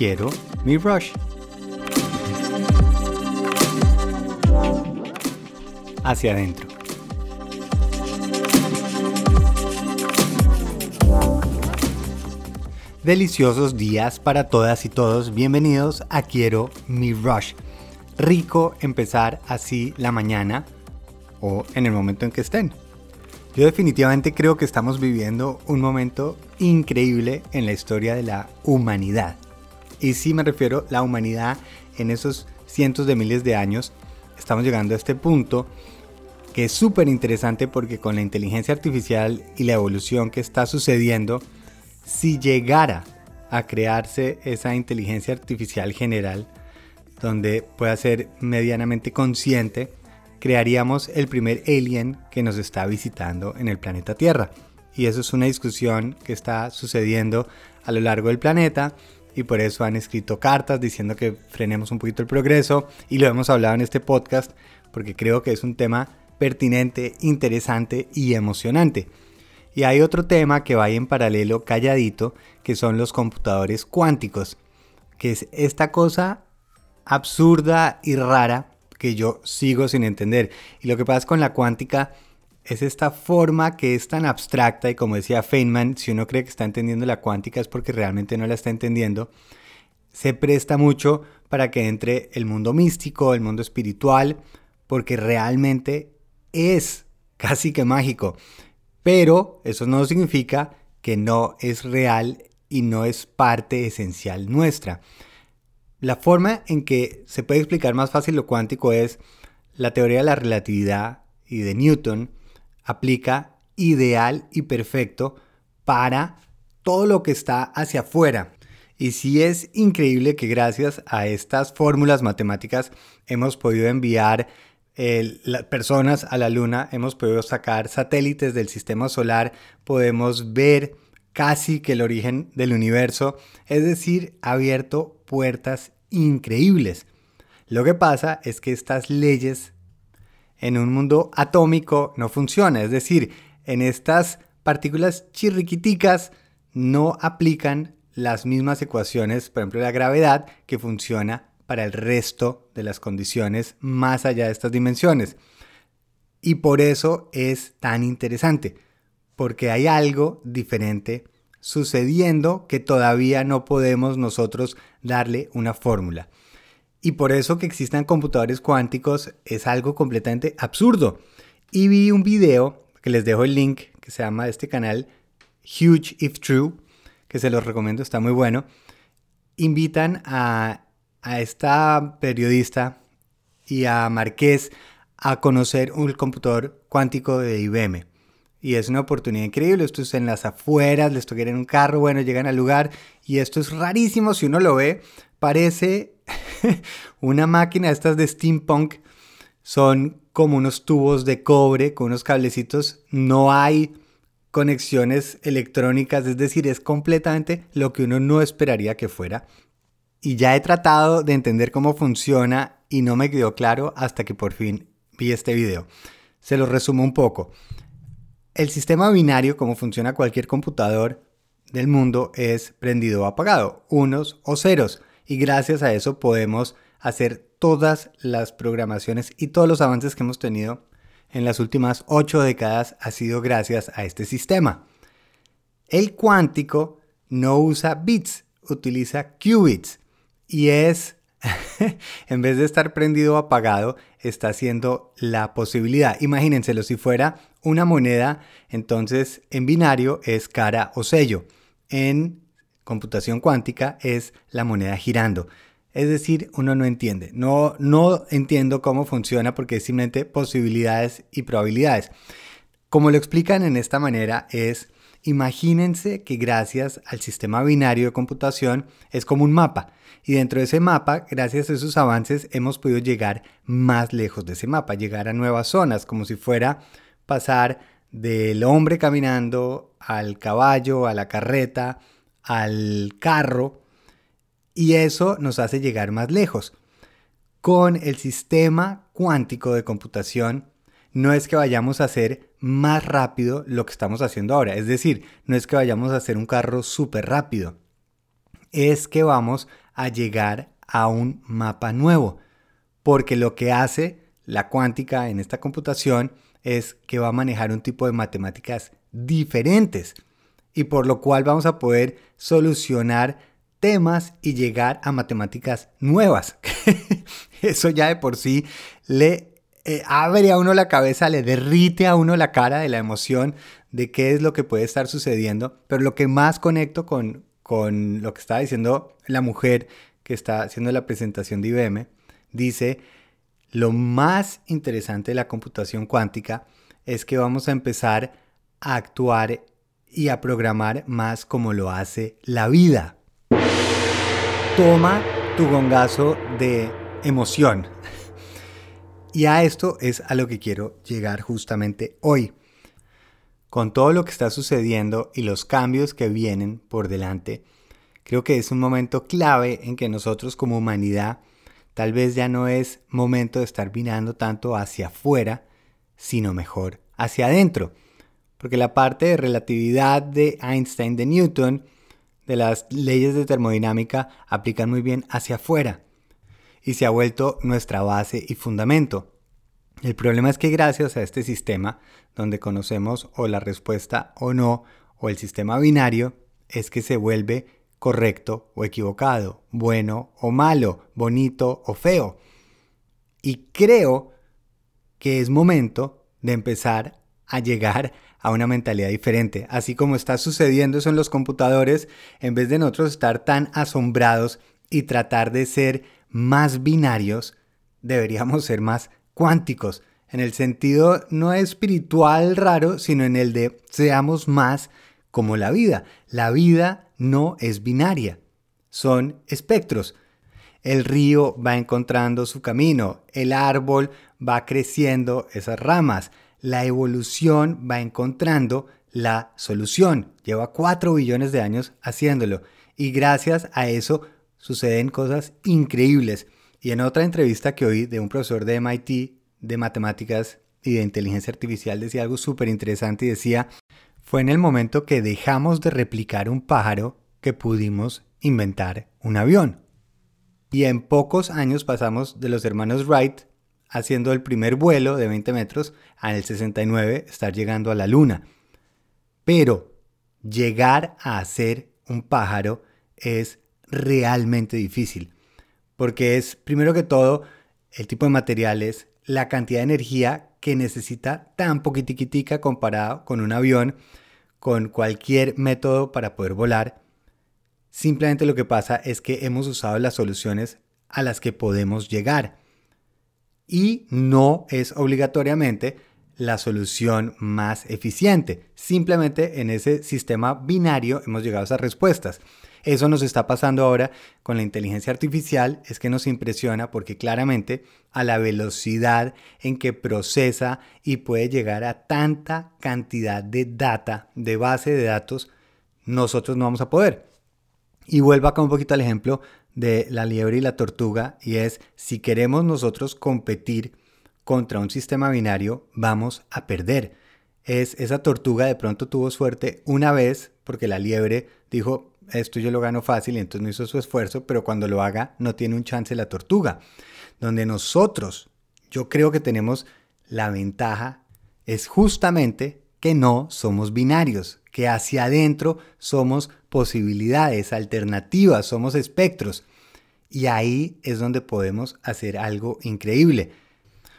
quiero mi Rush. Hacia adentro. Deliciosos días para todas y todos. Bienvenidos a Quiero mi Rush. Rico empezar así la mañana o en el momento en que estén. Yo definitivamente creo que estamos viviendo un momento increíble en la historia de la humanidad. Y sí me refiero la humanidad en esos cientos de miles de años. Estamos llegando a este punto que es súper interesante porque con la inteligencia artificial y la evolución que está sucediendo, si llegara a crearse esa inteligencia artificial general, donde pueda ser medianamente consciente, crearíamos el primer alien que nos está visitando en el planeta Tierra. Y eso es una discusión que está sucediendo a lo largo del planeta y por eso han escrito cartas diciendo que frenemos un poquito el progreso y lo hemos hablado en este podcast porque creo que es un tema pertinente, interesante y emocionante. Y hay otro tema que va en paralelo calladito, que son los computadores cuánticos, que es esta cosa absurda y rara que yo sigo sin entender. Y lo que pasa con la cuántica es esta forma que es tan abstracta y como decía Feynman, si uno cree que está entendiendo la cuántica es porque realmente no la está entendiendo, se presta mucho para que entre el mundo místico, el mundo espiritual, porque realmente es casi que mágico. Pero eso no significa que no es real y no es parte esencial nuestra. La forma en que se puede explicar más fácil lo cuántico es la teoría de la relatividad y de Newton aplica ideal y perfecto para todo lo que está hacia afuera. Y sí es increíble que gracias a estas fórmulas matemáticas hemos podido enviar las personas a la luna, hemos podido sacar satélites del sistema solar, podemos ver casi que el origen del universo, es decir, ha abierto puertas increíbles. Lo que pasa es que estas leyes en un mundo atómico no funcionan, es decir, en estas partículas chirriquiticas no aplican las mismas ecuaciones, por ejemplo la gravedad, que funciona para el resto de las condiciones más allá de estas dimensiones. Y por eso es tan interesante, porque hay algo diferente sucediendo que todavía no podemos nosotros darle una fórmula. Y por eso que existan computadores cuánticos es algo completamente absurdo. Y vi un video que les dejo el link que se llama este canal Huge If True, que se los recomiendo, está muy bueno. Invitan a, esta periodista y a Marqués a conocer un computador cuántico de IBM. Y es una oportunidad increíble. Esto es en las afueras, les toca en un carro, bueno, llegan al lugar. Y esto es rarísimo si uno lo ve. Parece una máquina estas de steampunk. Son como unos tubos de cobre con unos cablecitos. No hay conexiones electrónicas, es decir, es completamente lo que uno no esperaría que fuera. Y ya he tratado de entender cómo funciona y no me quedó claro hasta que por fin vi este video. Se lo resumo un poco. El sistema binario, como funciona cualquier computador del mundo, es prendido o apagado, unos o ceros. Y gracias a eso podemos hacer todas las programaciones y todos los avances que hemos tenido en las últimas ocho décadas ha sido gracias a este sistema. El cuántico no usa bits, utiliza qubits y es en vez de estar prendido o apagado, está haciendo la posibilidad. Imagínenselo, si fuera una moneda, entonces en binario es cara o sello. En computación cuántica es la moneda girando. Es decir, uno no entiende. No, no entiendo cómo funciona porque es simplemente posibilidades y probabilidades. Como lo explican en esta manera es, imagínense que gracias al sistema binario de computación es como un mapa. Y dentro de ese mapa, gracias a esos avances, hemos podido llegar más lejos de ese mapa, llegar a nuevas zonas, como si fuera pasar del hombre caminando al caballo, a la carreta, al carro, y eso nos hace llegar más lejos. Con el sistema cuántico de computación, no es que vayamos a hacer más rápido lo que estamos haciendo ahora, es decir, no es que vayamos a hacer un carro súper rápido, es que vamos a llegar a un mapa nuevo, porque lo que hace la cuántica en esta computación es que va a manejar un tipo de matemáticas diferentes y por lo cual vamos a poder solucionar temas y llegar a matemáticas nuevas. Eso ya de por sí le eh, abre a uno la cabeza, le derrite a uno la cara de la emoción de qué es lo que puede estar sucediendo. Pero lo que más conecto con, con lo que estaba diciendo la mujer que está haciendo la presentación de IBM, dice, lo más interesante de la computación cuántica es que vamos a empezar a actuar y a programar más como lo hace la vida. Toma tu gongazo de emoción. Y a esto es a lo que quiero llegar justamente hoy. Con todo lo que está sucediendo y los cambios que vienen por delante, creo que es un momento clave en que nosotros como humanidad tal vez ya no es momento de estar mirando tanto hacia afuera, sino mejor hacia adentro. Porque la parte de relatividad de Einstein, de Newton, de las leyes de termodinámica aplican muy bien hacia afuera y se ha vuelto nuestra base y fundamento. El problema es que gracias a este sistema, donde conocemos o la respuesta o no, o el sistema binario, es que se vuelve correcto o equivocado, bueno o malo, bonito o feo. Y creo que es momento de empezar a llegar a una mentalidad diferente. Así como está sucediendo eso en los computadores, en vez de nosotros estar tan asombrados y tratar de ser más binarios, deberíamos ser más cuánticos, en el sentido no espiritual raro, sino en el de seamos más como la vida. La vida no es binaria, son espectros. El río va encontrando su camino, el árbol va creciendo esas ramas, la evolución va encontrando la solución. Lleva 4 billones de años haciéndolo y gracias a eso suceden cosas increíbles. Y en otra entrevista que oí de un profesor de MIT de matemáticas y de inteligencia artificial decía algo súper interesante y decía, fue en el momento que dejamos de replicar un pájaro que pudimos inventar un avión. Y en pocos años pasamos de los hermanos Wright haciendo el primer vuelo de 20 metros al el 69 estar llegando a la luna. Pero llegar a ser un pájaro es realmente difícil, porque es primero que todo el tipo de materiales, la cantidad de energía que necesita tan poquitiquitica comparado con un avión, con cualquier método para poder volar. Simplemente lo que pasa es que hemos usado las soluciones a las que podemos llegar y no es obligatoriamente la solución más eficiente. Simplemente en ese sistema binario hemos llegado a esas respuestas. Eso nos está pasando ahora con la inteligencia artificial, es que nos impresiona porque claramente a la velocidad en que procesa y puede llegar a tanta cantidad de data, de base de datos, nosotros no vamos a poder. Y vuelvo acá un poquito al ejemplo de la liebre y la tortuga y es si queremos nosotros competir contra un sistema binario vamos a perder. Es esa tortuga de pronto tuvo suerte una vez porque la liebre dijo esto yo lo gano fácil y entonces no hizo su esfuerzo, pero cuando lo haga no tiene un chance la tortuga. Donde nosotros, yo creo que tenemos la ventaja es justamente que no somos binarios, que hacia adentro somos posibilidades, alternativas, somos espectros. Y ahí es donde podemos hacer algo increíble.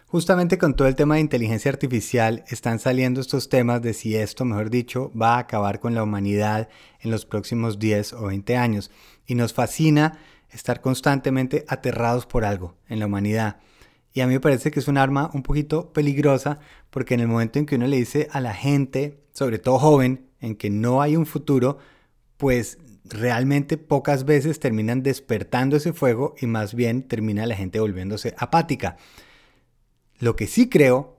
Justamente con todo el tema de inteligencia artificial están saliendo estos temas de si esto, mejor dicho, va a acabar con la humanidad en los próximos 10 o 20 años. Y nos fascina estar constantemente aterrados por algo en la humanidad. Y a mí me parece que es un arma un poquito peligrosa porque en el momento en que uno le dice a la gente, sobre todo joven, en que no hay un futuro, pues realmente pocas veces terminan despertando ese fuego y más bien termina la gente volviéndose apática. Lo que sí creo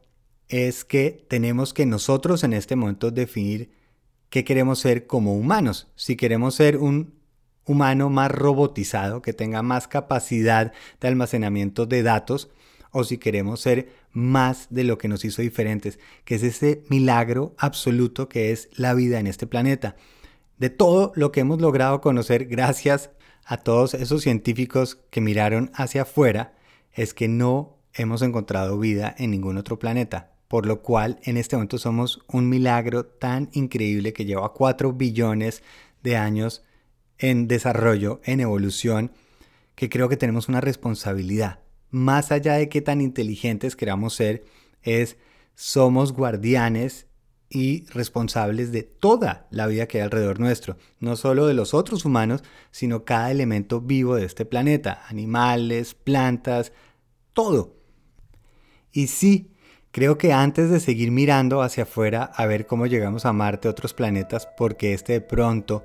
es que tenemos que nosotros en este momento definir qué queremos ser como humanos. Si queremos ser un humano más robotizado, que tenga más capacidad de almacenamiento de datos, o si queremos ser más de lo que nos hizo diferentes, que es ese milagro absoluto que es la vida en este planeta de todo lo que hemos logrado conocer gracias a todos esos científicos que miraron hacia afuera es que no hemos encontrado vida en ningún otro planeta, por lo cual en este momento somos un milagro tan increíble que lleva 4 billones de años en desarrollo, en evolución, que creo que tenemos una responsabilidad. Más allá de qué tan inteligentes queramos ser, es somos guardianes y responsables de toda la vida que hay alrededor nuestro, no solo de los otros humanos, sino cada elemento vivo de este planeta, animales, plantas, todo. Y sí, creo que antes de seguir mirando hacia afuera a ver cómo llegamos a Marte, otros planetas, porque este de pronto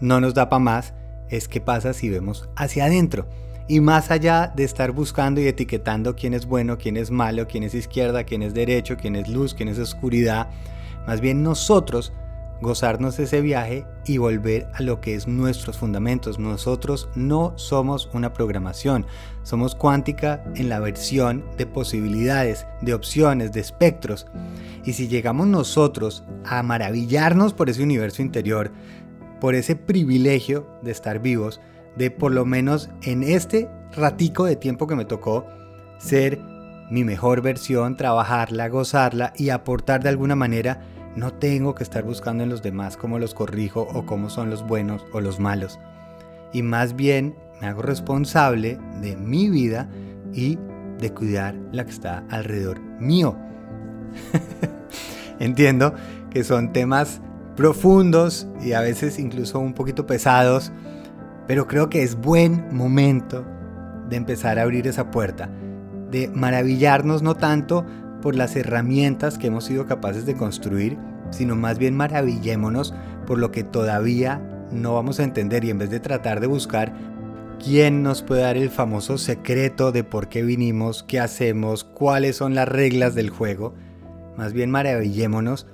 no nos da para más, es qué pasa si vemos hacia adentro. Y más allá de estar buscando y etiquetando quién es bueno, quién es malo, quién es izquierda, quién es derecho, quién es luz, quién es oscuridad, más bien nosotros gozarnos de ese viaje y volver a lo que es nuestros fundamentos. Nosotros no somos una programación, somos cuántica en la versión de posibilidades, de opciones, de espectros. Y si llegamos nosotros a maravillarnos por ese universo interior, por ese privilegio de estar vivos, de por lo menos en este ratico de tiempo que me tocó ser mi mejor versión, trabajarla, gozarla y aportar de alguna manera, no tengo que estar buscando en los demás cómo los corrijo o cómo son los buenos o los malos. Y más bien me hago responsable de mi vida y de cuidar la que está alrededor mío. Entiendo que son temas profundos y a veces incluso un poquito pesados, pero creo que es buen momento de empezar a abrir esa puerta, de maravillarnos no tanto por las herramientas que hemos sido capaces de construir, sino más bien maravillémonos por lo que todavía no vamos a entender y en vez de tratar de buscar quién nos puede dar el famoso secreto de por qué vinimos, qué hacemos, cuáles son las reglas del juego, más bien maravillémonos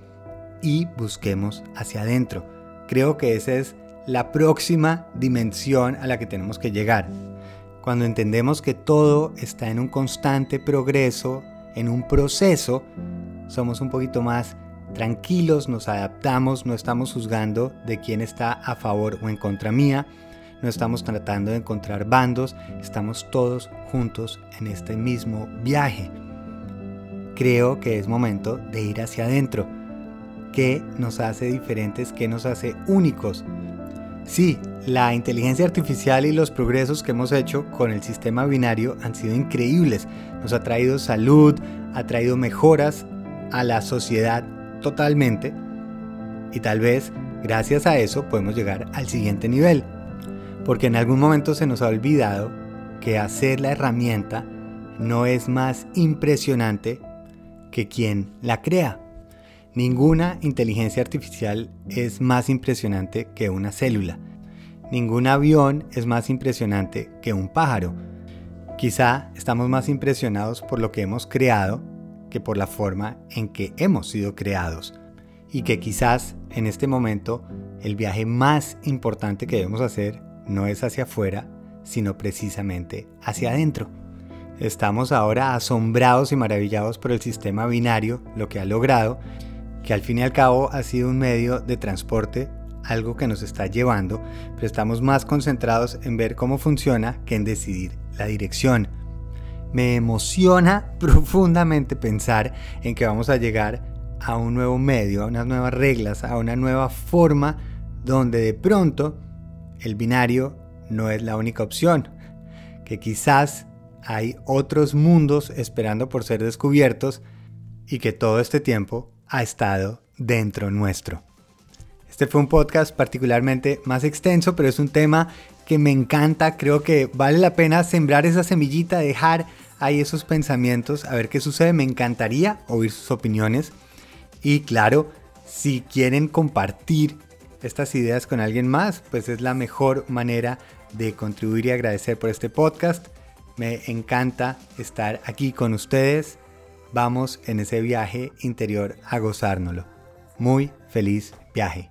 y busquemos hacia adentro. Creo que esa es la próxima dimensión a la que tenemos que llegar. Cuando entendemos que todo está en un constante progreso, en un proceso, somos un poquito más tranquilos, nos adaptamos, no estamos juzgando de quién está a favor o en contra mía, no estamos tratando de encontrar bandos, estamos todos juntos en este mismo viaje. Creo que es momento de ir hacia adentro qué nos hace diferentes, qué nos hace únicos. Sí, la inteligencia artificial y los progresos que hemos hecho con el sistema binario han sido increíbles. Nos ha traído salud, ha traído mejoras a la sociedad totalmente. Y tal vez gracias a eso podemos llegar al siguiente nivel. Porque en algún momento se nos ha olvidado que hacer la herramienta no es más impresionante que quien la crea. Ninguna inteligencia artificial es más impresionante que una célula. Ningún avión es más impresionante que un pájaro. Quizá estamos más impresionados por lo que hemos creado que por la forma en que hemos sido creados. Y que quizás en este momento el viaje más importante que debemos hacer no es hacia afuera, sino precisamente hacia adentro. Estamos ahora asombrados y maravillados por el sistema binario, lo que ha logrado, que al fin y al cabo ha sido un medio de transporte, algo que nos está llevando, pero estamos más concentrados en ver cómo funciona que en decidir la dirección. Me emociona profundamente pensar en que vamos a llegar a un nuevo medio, a unas nuevas reglas, a una nueva forma donde de pronto el binario no es la única opción, que quizás hay otros mundos esperando por ser descubiertos y que todo este tiempo ha estado dentro nuestro. Este fue un podcast particularmente más extenso, pero es un tema que me encanta. Creo que vale la pena sembrar esa semillita, dejar ahí esos pensamientos, a ver qué sucede. Me encantaría oír sus opiniones. Y claro, si quieren compartir estas ideas con alguien más, pues es la mejor manera de contribuir y agradecer por este podcast. Me encanta estar aquí con ustedes Vamos en ese viaje interior a gozárnoslo. Muy feliz viaje.